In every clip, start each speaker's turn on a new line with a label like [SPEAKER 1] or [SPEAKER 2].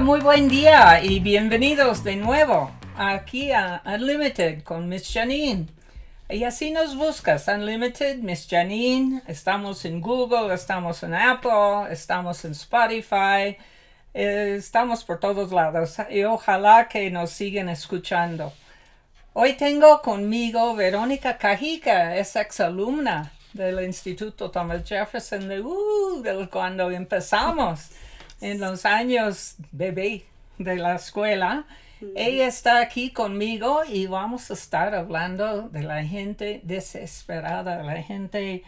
[SPEAKER 1] Muy buen día y bienvenidos de nuevo aquí a Unlimited con Miss Janine. Y así nos buscas, Unlimited, Miss Janine. Estamos en Google, estamos en Apple, estamos en Spotify, eh, estamos por todos lados y ojalá que nos sigan escuchando. Hoy tengo conmigo Verónica Cajica, es exalumna del Instituto Thomas Jefferson de, uh, de cuando empezamos en los años bebé de la escuela. Ella está aquí conmigo y vamos a estar hablando de la gente desesperada, la gente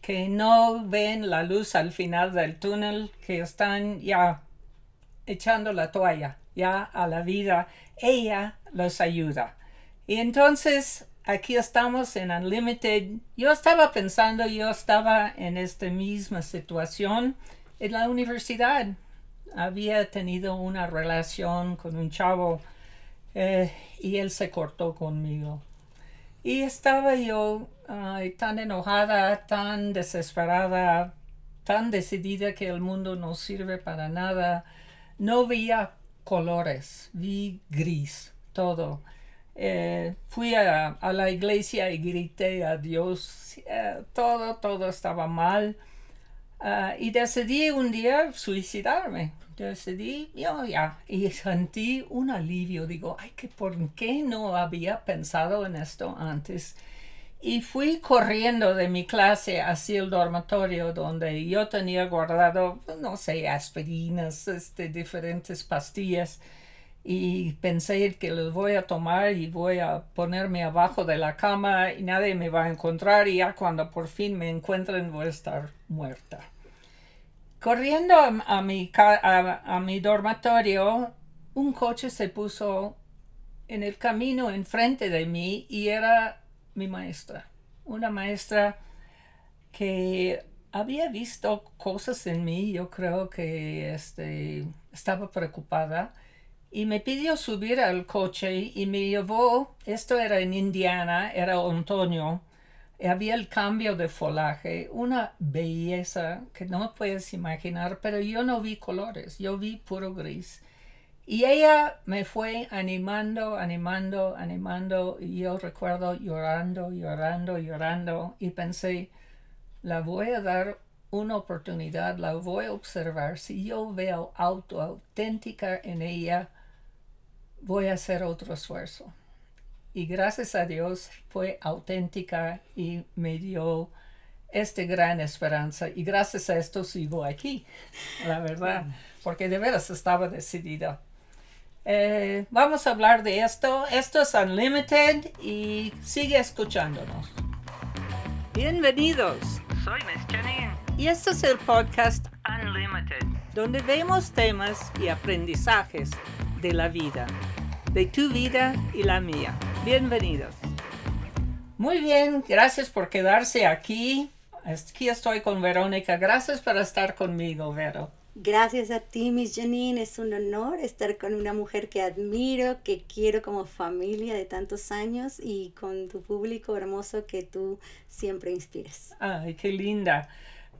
[SPEAKER 1] que no ven la luz al final del túnel, que están ya echando la toalla ya a la vida. Ella los ayuda. Y entonces aquí estamos en Unlimited. Yo estaba pensando, yo estaba en esta misma situación en la universidad había tenido una relación con un chavo eh, y él se cortó conmigo. Y estaba yo tan enojada, tan desesperada, tan decidida que el mundo no sirve para nada. No veía colores, vi gris, todo. Eh, fui a, la iglesia y grité a Dios, eh, todo, todo estaba mal. Ah, y decidí un día suicidarme. Decidí, yo ya, y sentí un alivio. Digo, ay, que por qué no había pensado en esto antes. Y fui corriendo de mi clase hacia el dormitorio donde yo tenía guardado, no sé, aspirinas, este, diferentes pastillas. Y pensé que los voy a tomar y voy a ponerme abajo de la cama y nadie me va a encontrar y ya cuando por fin me encuentren voy a estar muerta. Corriendo a, mi, dormitorio, un coche se puso en el camino enfrente de mí y era mi maestra, una maestra que había visto cosas en mí, yo creo que este, estaba preocupada y me pidió subir al coche y me llevó, esto era en Indiana, era otoño, había el cambio de folaje, una belleza que no puedes imaginar, pero yo no vi colores, yo vi puro gris. Y ella me fue animando, animando, animando, y yo recuerdo llorando, llorando, llorando, y pensé, la voy a dar una oportunidad, la voy a observar, si yo veo auto auténtica en ella, voy a hacer otro esfuerzo y gracias a Dios fue auténtica y me dio esta gran esperanza y gracias a esto sigo aquí, la verdad, porque de veras estaba decidida. Eh, vamos a hablar de esto. Esto es Unlimited y sigue escuchándonos. Bienvenidos, soy Miss Janine y este es el podcast Unlimited, donde vemos temas y aprendizajes de la vida de tu vida y la mía. Bienvenidos. Muy bien, gracias por quedarse aquí. Aquí estoy con Verónica. Gracias por estar conmigo, Vero.
[SPEAKER 2] Gracias a ti, Miss Janine. Es un honor estar con una mujer que admiro, que quiero como familia de tantos años y con tu público hermoso que tú siempre inspiras.
[SPEAKER 1] Ay, qué linda.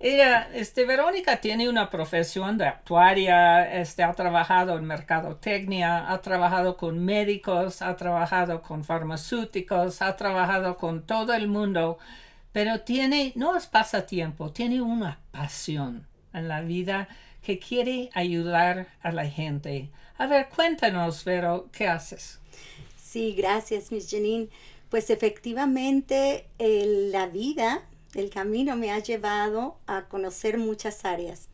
[SPEAKER 1] Ella, este, Verónica tiene una profesión de actuaria, este, ha trabajado en mercadotecnia, ha trabajado con médicos, ha trabajado con farmacéuticos, ha trabajado con todo el mundo, pero tiene, no es pasatiempo, tiene una pasión en la vida que quiere ayudar a la gente. A ver, cuéntanos, Vero, ¿qué haces?
[SPEAKER 2] Sí, gracias, Miss Janine. Pues efectivamente, la vida el camino me ha llevado a conocer muchas áreas.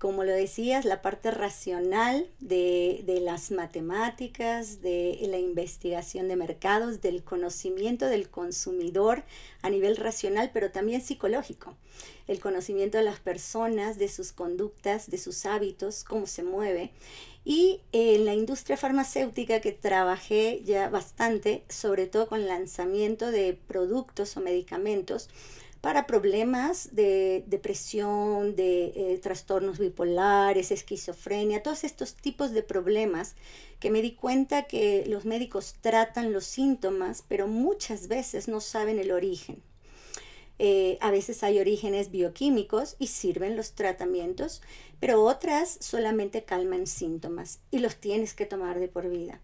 [SPEAKER 2] Como lo decías, la parte racional de, las matemáticas, de la investigación de mercados, del conocimiento del consumidor a nivel racional, pero también psicológico. El conocimiento de las personas, de sus conductas, de sus hábitos, cómo se mueve. Y en la industria farmacéutica que trabajé ya bastante, sobre todo con lanzamiento de productos o medicamentos, para problemas de depresión, de eh, trastornos bipolares, esquizofrenia, todos estos tipos de problemas que me di cuenta que los médicos tratan los síntomas, pero muchas veces no saben el origen. Eh, a veces hay orígenes bioquímicos y sirven los tratamientos, pero otras solamente calman síntomas y los tienes que tomar de por vida.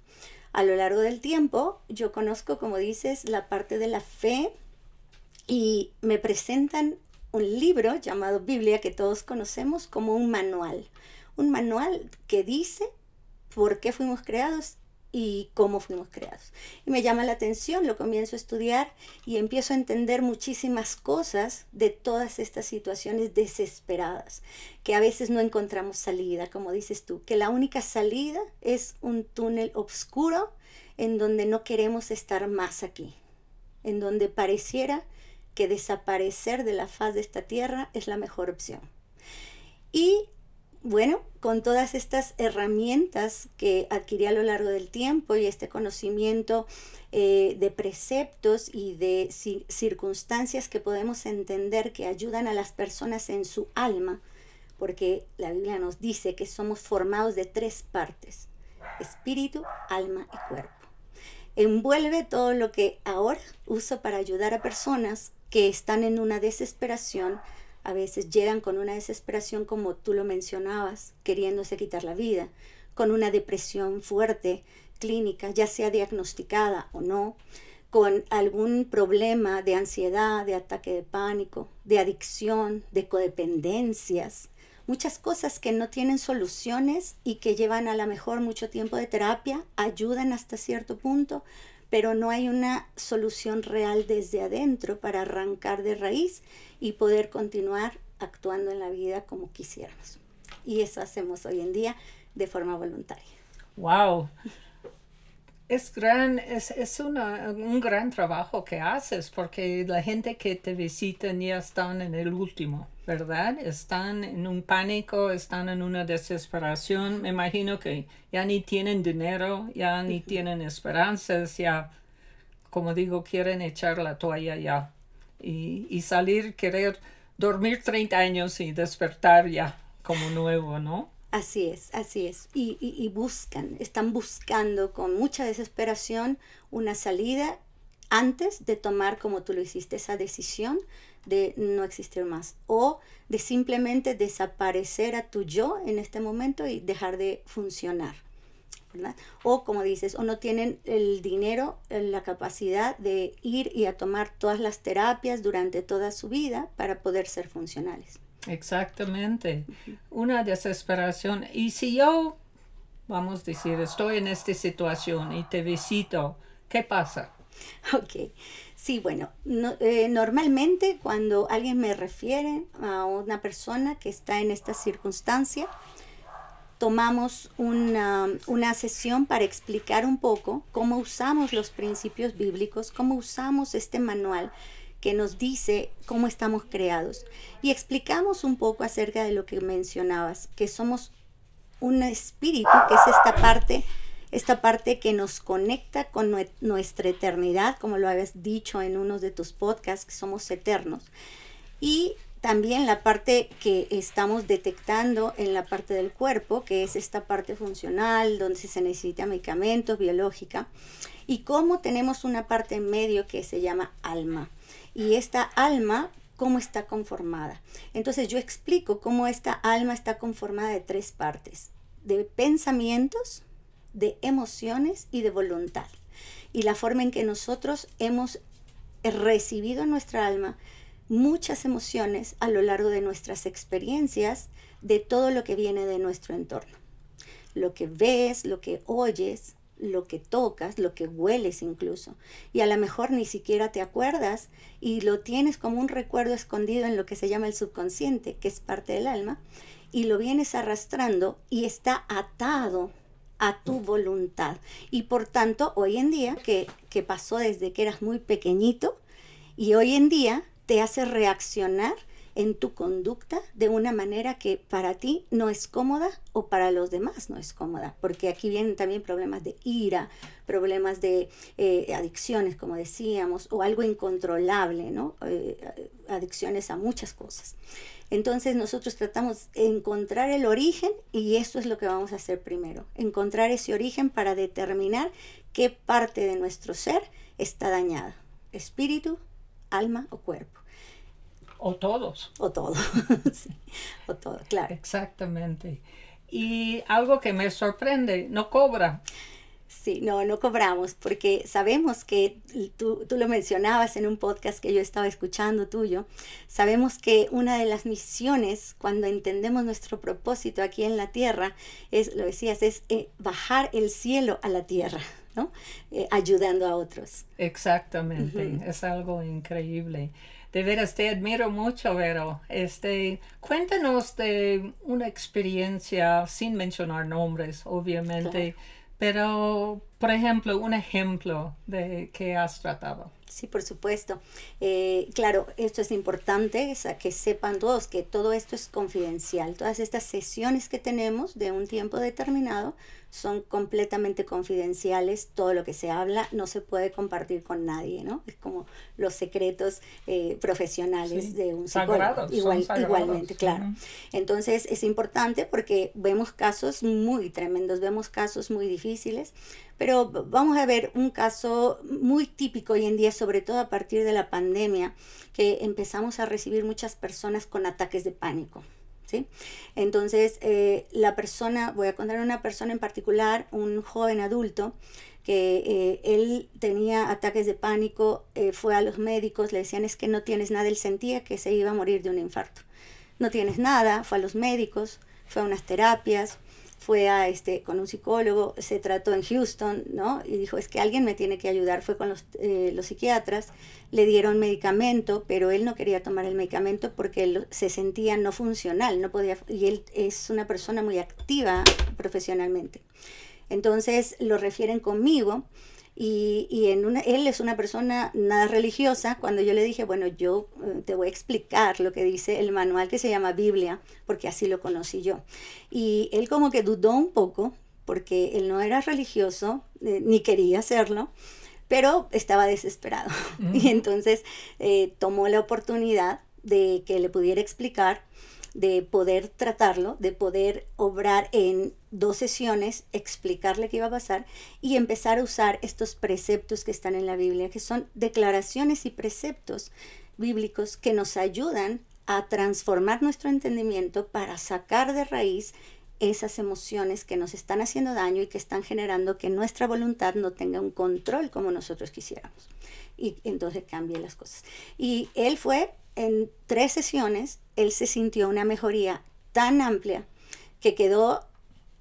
[SPEAKER 2] A lo largo del tiempo, yo conozco, como dices, la parte de la fe y me presentan un libro llamado Biblia que todos conocemos como un manual. Un manual que dice por qué fuimos creados y cómo fuimos creados. Y me llama la atención, lo comienzo a estudiar y empiezo a entender muchísimas cosas de todas estas situaciones desesperadas, que a veces no encontramos salida, como dices tú, que la única salida es un túnel oscuro en donde no queremos estar más aquí, en donde pareciera que desaparecer de la faz de esta tierra es la mejor opción. Y bueno, con todas estas herramientas que adquirí a lo largo del tiempo y este conocimiento eh, de preceptos y de circunstancias que podemos entender que ayudan a las personas en su alma, porque la Biblia nos dice que somos formados de tres partes, espíritu, alma y cuerpo. Envuelve todo lo que ahora uso para ayudar a personas que están en una desesperación, a veces llegan con una desesperación como tú lo mencionabas, queriéndose quitar la vida, con una depresión fuerte, clínica, ya sea diagnosticada o no, con algún problema de ansiedad, de ataque de pánico, de adicción, de codependencias, muchas cosas que no tienen soluciones y que llevan a lo mejor mucho tiempo de terapia, ayudan hasta cierto punto, pero no hay una solución real desde adentro para arrancar de raíz y poder continuar actuando en la vida como quisiéramos. Y eso hacemos hoy en día de forma voluntaria.
[SPEAKER 1] ¡Wow! Es, gran, es, es un gran trabajo que haces porque la gente que te visita ya están en el último, ¿verdad? Están en un pánico, están en una desesperación. Me imagino que ya ni tienen dinero, ya ni tienen esperanzas, ya, como digo, quieren echar la toalla ya y, y salir, querer dormir 30 años y despertar ya como nuevo, ¿no?
[SPEAKER 2] Así es, así es. Y, buscan, están buscando con mucha desesperación una salida antes de tomar, como tú lo hiciste, esa decisión de no existir más o de simplemente desaparecer a tu yo en este momento y dejar de funcionar. O como dices, o no tienen el dinero, la capacidad de ir y a tomar todas las terapias durante toda su vida para poder ser funcionales.
[SPEAKER 1] Exactamente. Una desesperación. Y si yo, vamos a decir, estoy en esta situación y te visito, ¿qué pasa?
[SPEAKER 2] Ok. Sí, bueno, eh, normalmente cuando alguien me refiere a una persona que está en esta circunstancia, tomamos una, una, sesión para explicar un poco cómo usamos los principios bíblicos, cómo usamos este manual que nos dice cómo estamos creados. Y explicamos un poco acerca de lo que mencionabas, que somos un espíritu, que es esta parte, esta parte que nos conecta con nuestra eternidad, como lo habías dicho en uno de tus podcasts, que somos eternos. Y también la parte que estamos detectando en la parte del cuerpo, que es esta parte funcional, donde se necesita medicamentos, biológica, y cómo tenemos una parte en medio que se llama alma. Y esta alma, ¿cómo está conformada? Entonces yo explico cómo esta alma está conformada de tres partes, de pensamientos, de emociones y de voluntad. Y la forma en que nosotros hemos recibido nuestra alma muchas emociones a lo largo de nuestras experiencias de todo lo que viene de nuestro entorno. Lo que ves, lo que oyes, lo que tocas, lo que hueles incluso. Y a lo mejor ni siquiera te acuerdas y lo tienes como un recuerdo escondido en lo que se llama el subconsciente, que es parte del alma, y lo vienes arrastrando y está atado a tu voluntad. Y por tanto, hoy en día, que, que pasó desde que eras muy pequeñito, y hoy en día te hace reaccionar en tu conducta de una manera que para ti no es cómoda o para los demás no es cómoda, porque aquí vienen también problemas de ira, problemas de eh, adicciones, como decíamos, o algo incontrolable, ¿no? Eh, adicciones a muchas cosas. Entonces nosotros tratamos de encontrar el origen y eso es lo que vamos a hacer primero, encontrar ese origen para determinar qué parte de nuestro ser está dañada, espíritu, alma o cuerpo.
[SPEAKER 1] O todos.
[SPEAKER 2] O todo, sí, o todo, claro.
[SPEAKER 1] Exactamente. Y algo que me sorprende, no cobra.
[SPEAKER 2] Sí, no, no cobramos porque sabemos que tú, tú, lo mencionabas en un podcast que yo estaba escuchando tuyo, sabemos que una de las misiones cuando entendemos nuestro propósito aquí en la tierra es, lo decías, es eh, bajar el cielo a la tierra. ¿no? Eh, ayudando a otros.
[SPEAKER 1] Exactamente, es algo increíble. De veras, te admiro mucho, Vero. Este, cuéntanos de una experiencia, sin mencionar nombres, obviamente, pero, por ejemplo, un ejemplo de que has tratado.
[SPEAKER 2] Sí, por supuesto. Eh, claro, esto es importante, que sepan todos que todo esto es confidencial. Todas estas sesiones que tenemos de un tiempo determinado son completamente confidenciales, todo lo que se habla no se puede compartir con nadie, ¿no? Es como los secretos eh, profesionales de un psicólogo. Igual, igualmente, claro. Entonces es importante porque vemos casos muy tremendos, vemos casos muy difíciles, pero vamos a ver un caso muy típico hoy en día, sobre todo a partir de la pandemia, que empezamos a recibir muchas personas con ataques de pánico. ¿sí? Entonces, eh, la persona, voy a contar una persona en particular, un joven adulto, que eh, él tenía ataques de pánico, eh, fue a los médicos, le decían es que no tienes nada, él sentía que se iba a morir de un infarto. No tienes nada, fue a los médicos, fue a unas terapias, fue a este, con un psicólogo, se trató en Houston, ¿no? Y dijo, es que alguien me tiene que ayudar, fue con los, eh, los psiquiatras, le dieron medicamento, pero él no quería tomar el medicamento porque él se sentía no funcional, no podía, y él es una persona muy activa profesionalmente. Entonces lo refieren conmigo y, y en una, él es una persona nada religiosa. Cuando yo le dije, bueno, yo eh, te voy a explicar lo que dice el manual que se llama Biblia, porque así lo conocí yo. Y él como que dudó un poco, porque él no era religioso, eh, ni quería hacerlo, pero estaba desesperado. Y entonces eh, tomó la oportunidad de que le pudiera explicar de poder tratarlo, de poder obrar en dos sesiones, explicarle qué iba a pasar y empezar a usar estos preceptos que están en la Biblia, que son declaraciones y preceptos bíblicos que nos ayudan a transformar nuestro entendimiento para sacar de raíz esas emociones que nos están haciendo daño y que están generando que nuestra voluntad no tenga un control como nosotros quisiéramos. Y entonces cambien las cosas. Y él fue en tres sesiones, él se sintió una mejoría tan amplia que quedó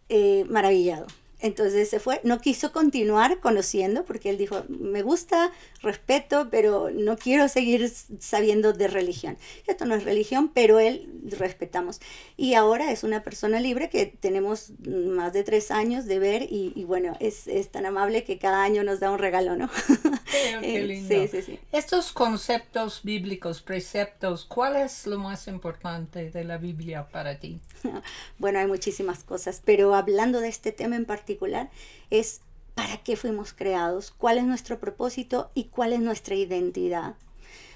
[SPEAKER 2] eh, maravillado. Entonces se fue, no quiso continuar conociendo porque él dijo, me gusta, respeto, pero no quiero seguir sabiendo de religión. Esto no es religión, pero él respetamos. Y ahora es una persona libre que tenemos más de tres años de ver y, bueno, es, es, tan amable que cada año nos da un regalo, ¿no?
[SPEAKER 1] qué lindo. Sí, sí, sí. Estos conceptos bíblicos, preceptos, ¿cuál es lo más importante de la Biblia para ti?
[SPEAKER 2] Bueno, hay muchísimas cosas, pero hablando de este tema en particular, es para qué fuimos creados, cuál es nuestro propósito y cuál es nuestra identidad,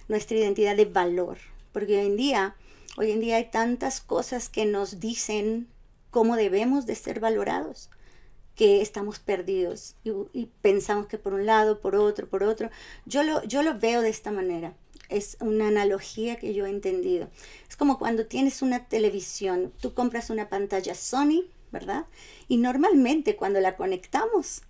[SPEAKER 2] nuestra identidad de valor. Porque hoy en día, hoy en día hay tantas cosas que nos dicen cómo debemos de ser valorados, que estamos perdidos y, pensamos que por un lado, por otro, por otro. Yo lo, yo lo veo de esta manera. Es una analogía que yo he entendido. Es como cuando tienes una televisión, tú compras una pantalla Sony ¿verdad? Y normalmente cuando la conectamos,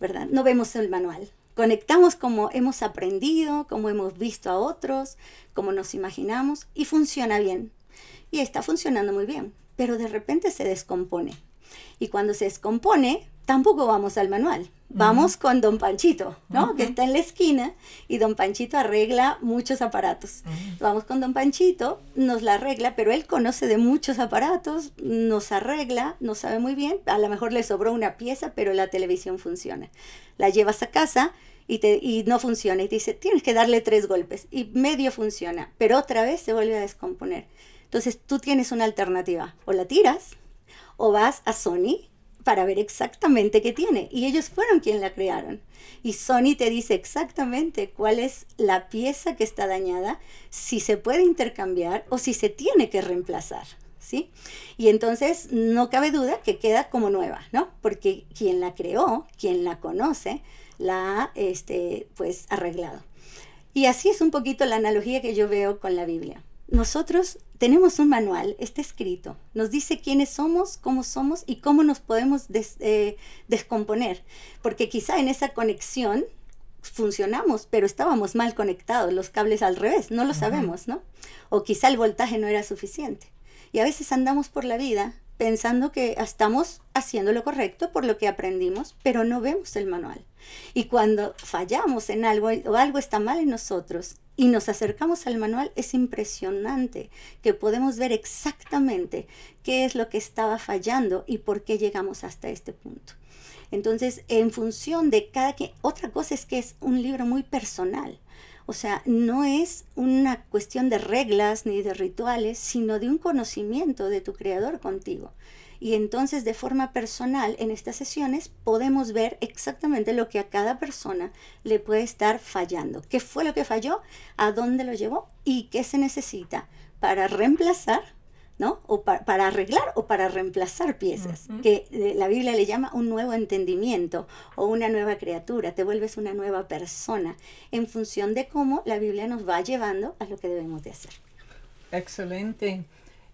[SPEAKER 2] ¿verdad? No vemos el manual. Conectamos como hemos aprendido, como hemos visto a otros, como nos imaginamos y funciona bien. Y está funcionando muy bien, pero de repente se descompone. Y cuando se descompone, tampoco vamos al manual. Vamos con don Panchito, ¿no? Que está en la esquina y don Panchito arregla muchos aparatos. Vamos con don Panchito, nos la arregla, pero él conoce de muchos aparatos, nos arregla, no sabe muy bien, a lo mejor le sobró una pieza, pero la televisión funciona. La llevas a casa y, te, y no funciona y te dice, tienes que darle tres golpes y medio funciona, pero otra vez se vuelve a descomponer. Entonces tú tienes una alternativa, o la tiras o vas a Sony para ver exactamente qué tiene. Y ellos fueron quien la crearon. Y Sony te dice exactamente cuál es la pieza que está dañada, si se puede intercambiar o si se tiene que reemplazar. ¿Sí? Y entonces no cabe duda que queda como nueva, ¿no? Porque quien la creó, quien la conoce, la ha este, pues arreglado. Y así es un poquito la analogía que yo veo con la Biblia. nosotros tenemos un manual, está escrito, nos dice quiénes somos, cómo somos y cómo nos podemos eh, descomponer, porque quizá en esa conexión funcionamos, pero estábamos mal conectados, los cables al revés, no lo sabemos, ¿no? O quizá el voltaje no era suficiente. Y a veces andamos por la vida pensando que estamos haciendo lo correcto por lo que aprendimos, pero no vemos el manual. Y cuando fallamos en algo o algo está mal en nosotros y nos acercamos al manual, es impresionante que podemos ver exactamente qué es lo que estaba fallando y por qué llegamos hasta este punto. Entonces, en función de cada quien, otra cosa es que es un libro muy personal. O sea, no es una cuestión de reglas ni de rituales, sino de un conocimiento de tu creador contigo. Y entonces de forma personal en estas sesiones podemos ver exactamente lo que a cada persona le puede estar fallando. ¿Qué fue lo que falló? ¿A dónde lo llevó? ¿Y qué se necesita para reemplazar ¿no? O para arreglar o para reemplazar piezas, que eh, la Biblia le llama un nuevo entendimiento o una nueva criatura, te vuelves una nueva persona en función de cómo la Biblia nos va llevando a lo que debemos de hacer.
[SPEAKER 1] Excelente.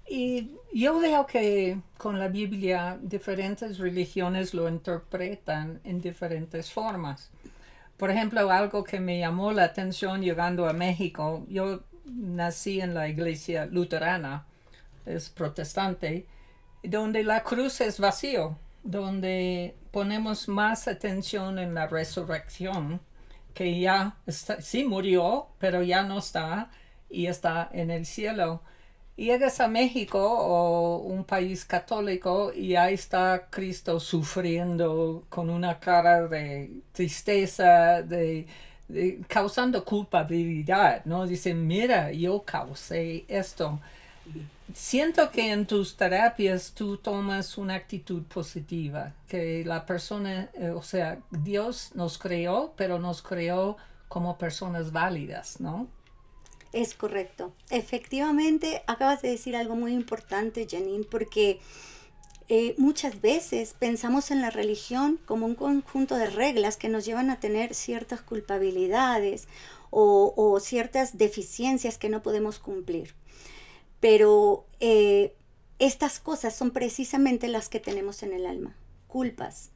[SPEAKER 1] Y yo veo que con la Biblia diferentes religiones lo interpretan en diferentes formas. Por ejemplo, algo que me llamó la atención llegando a México, yo nací en la iglesia luterana es protestante, donde la cruz es vacío, donde ponemos más atención en la resurrección, que ya sí murió, pero ya no está y está en el cielo. Llegas a México o un país católico y ahí está Cristo sufriendo con una cara de tristeza, de, causando culpabilidad, ¿no? Dice, mira, yo causé esto siento que en tus terapias tú tomas una actitud positiva, que la persona, eh, o sea, Dios nos creó, pero nos creó como personas válidas, ¿no?
[SPEAKER 2] Es correcto. Efectivamente, acabas de decir algo muy importante, Janine, porque eh, muchas veces pensamos en la religión como un conjunto de reglas que nos llevan a tener ciertas culpabilidades o ciertas deficiencias que no podemos cumplir. Pero eh, estas cosas son precisamente las que tenemos en el alma. Culpas,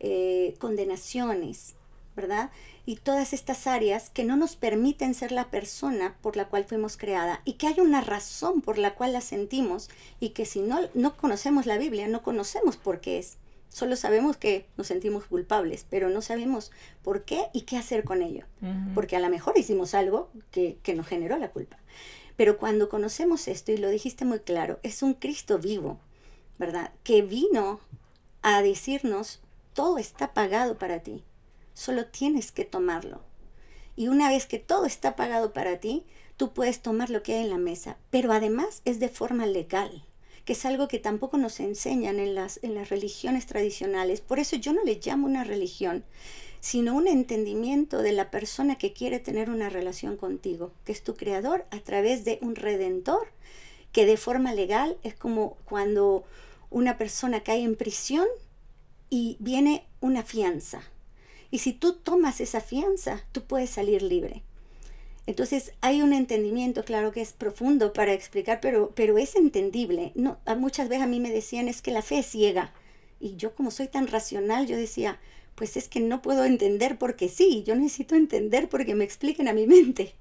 [SPEAKER 2] eh, condenaciones, ¿verdad? Y todas estas áreas que no nos permiten ser la persona por la cual fuimos creada y que hay una razón por la cual la sentimos y que si no, no conocemos la Biblia, no conocemos por qué es. Solo sabemos que nos sentimos culpables, pero no sabemos por qué y qué hacer con ello. Porque a lo mejor hicimos algo que, que nos generó la culpa. Pero cuando conocemos esto, y lo dijiste muy claro, es un Cristo vivo, ¿verdad? Que vino a decirnos, todo está pagado para ti, solo tienes que tomarlo. Y una vez que todo está pagado para ti, tú puedes tomar lo que hay en la mesa, pero además es de forma legal, que es algo que tampoco nos enseñan en las, en las religiones tradicionales. Por eso yo no le llamo una religión, sino un entendimiento de la persona que quiere tener una relación contigo, que es tu creador a través de un redentor, que de forma legal es como cuando una persona cae en prisión y viene una fianza. Y si tú tomas esa fianza, tú puedes salir libre. Entonces hay un entendimiento, claro que es profundo para explicar, pero, pero es entendible. No, muchas veces a mí me decían es que la fe es ciega. Y yo como soy tan racional, yo decía, pues es que no puedo entender porque sí, yo necesito entender porque me expliquen a mi mente.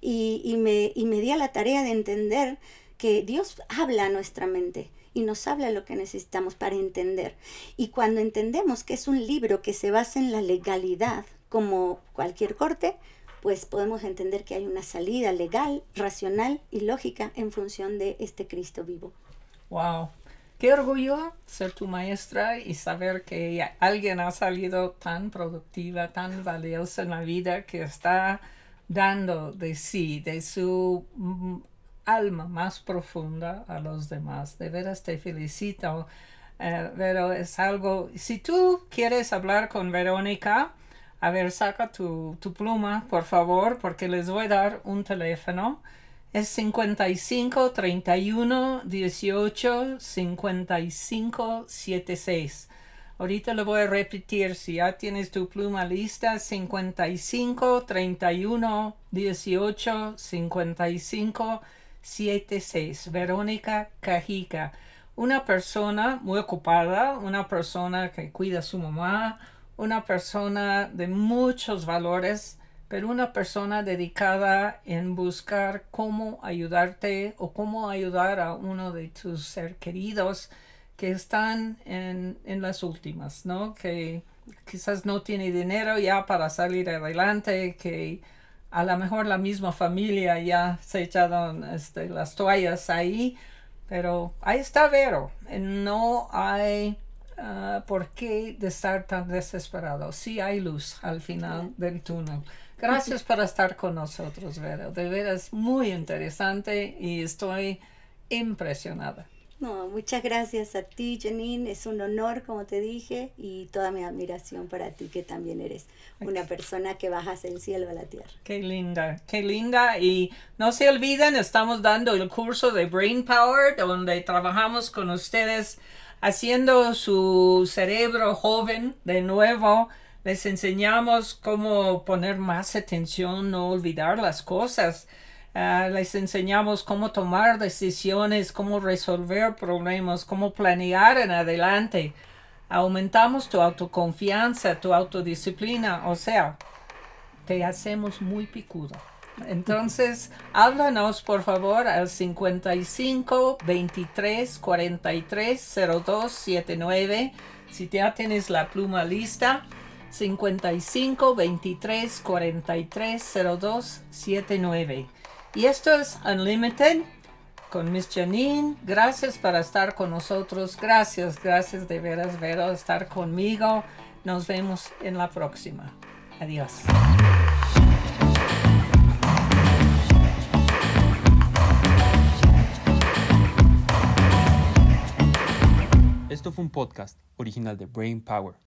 [SPEAKER 2] Y, me, y me di a la tarea de entender que Dios habla a nuestra mente y nos habla lo que necesitamos para entender. Y cuando entendemos que es un libro que se basa en la legalidad, como cualquier corte, pues podemos entender que hay una salida legal, racional y lógica en función de este Cristo vivo.
[SPEAKER 1] Wow, Qué orgullo ser tu maestra y saber que alguien ha salido tan productiva, tan valiosa en la vida, que está dando de sí, de su mm, alma más profunda a los demás. De veras te felicito. Eh, pero es algo, si tú quieres hablar con Verónica, a ver, saca tu, tu pluma, por favor, porque les voy a dar un teléfono es 55 31 18 55 76. Ahorita lo voy a repetir. Si ya tienes tu pluma lista, 55 31 18 55 76. Verónica Cajica. Una persona muy ocupada, una persona que cuida a su mamá, una persona de muchos valores, pero una persona dedicada en buscar cómo ayudarte o cómo ayudar a uno de tus ser queridos que están en, en las últimas, ¿no? Que quizás no tiene dinero ya para salir adelante, que a lo mejor la misma familia ya se echaron este, las toallas ahí, pero ahí está Vero. No hay uh, por qué de estar tan desesperado. Sí hay luz al final del túnel. Gracias por estar con nosotros, Vero. De veras muy interesante y estoy impresionada.
[SPEAKER 2] No, muchas gracias a ti, Janine. Es un honor, como te dije, y toda mi admiración para ti, que también eres una persona que bajas del cielo a la tierra.
[SPEAKER 1] Qué linda, qué linda. Y no se olviden, estamos dando el curso de Brain Power, donde trabajamos con ustedes haciendo su cerebro joven de nuevo. Les enseñamos cómo poner más atención, no olvidar las cosas. Ah, les enseñamos cómo tomar decisiones, cómo resolver problemas, cómo planear en adelante. Aumentamos tu autoconfianza, tu autodisciplina, o sea, te hacemos muy picudo. Entonces, háblanos por favor al 55 23 43 02 79. Si ya tienes la pluma lista, 55 23 43 02 79. Y esto es Unlimited con Miss Janine. Gracias por estar con nosotros. Gracias, gracias de veras, Vero, estar conmigo. Nos vemos en la próxima. Adiós.
[SPEAKER 3] Esto fue un podcast original de Brain Power.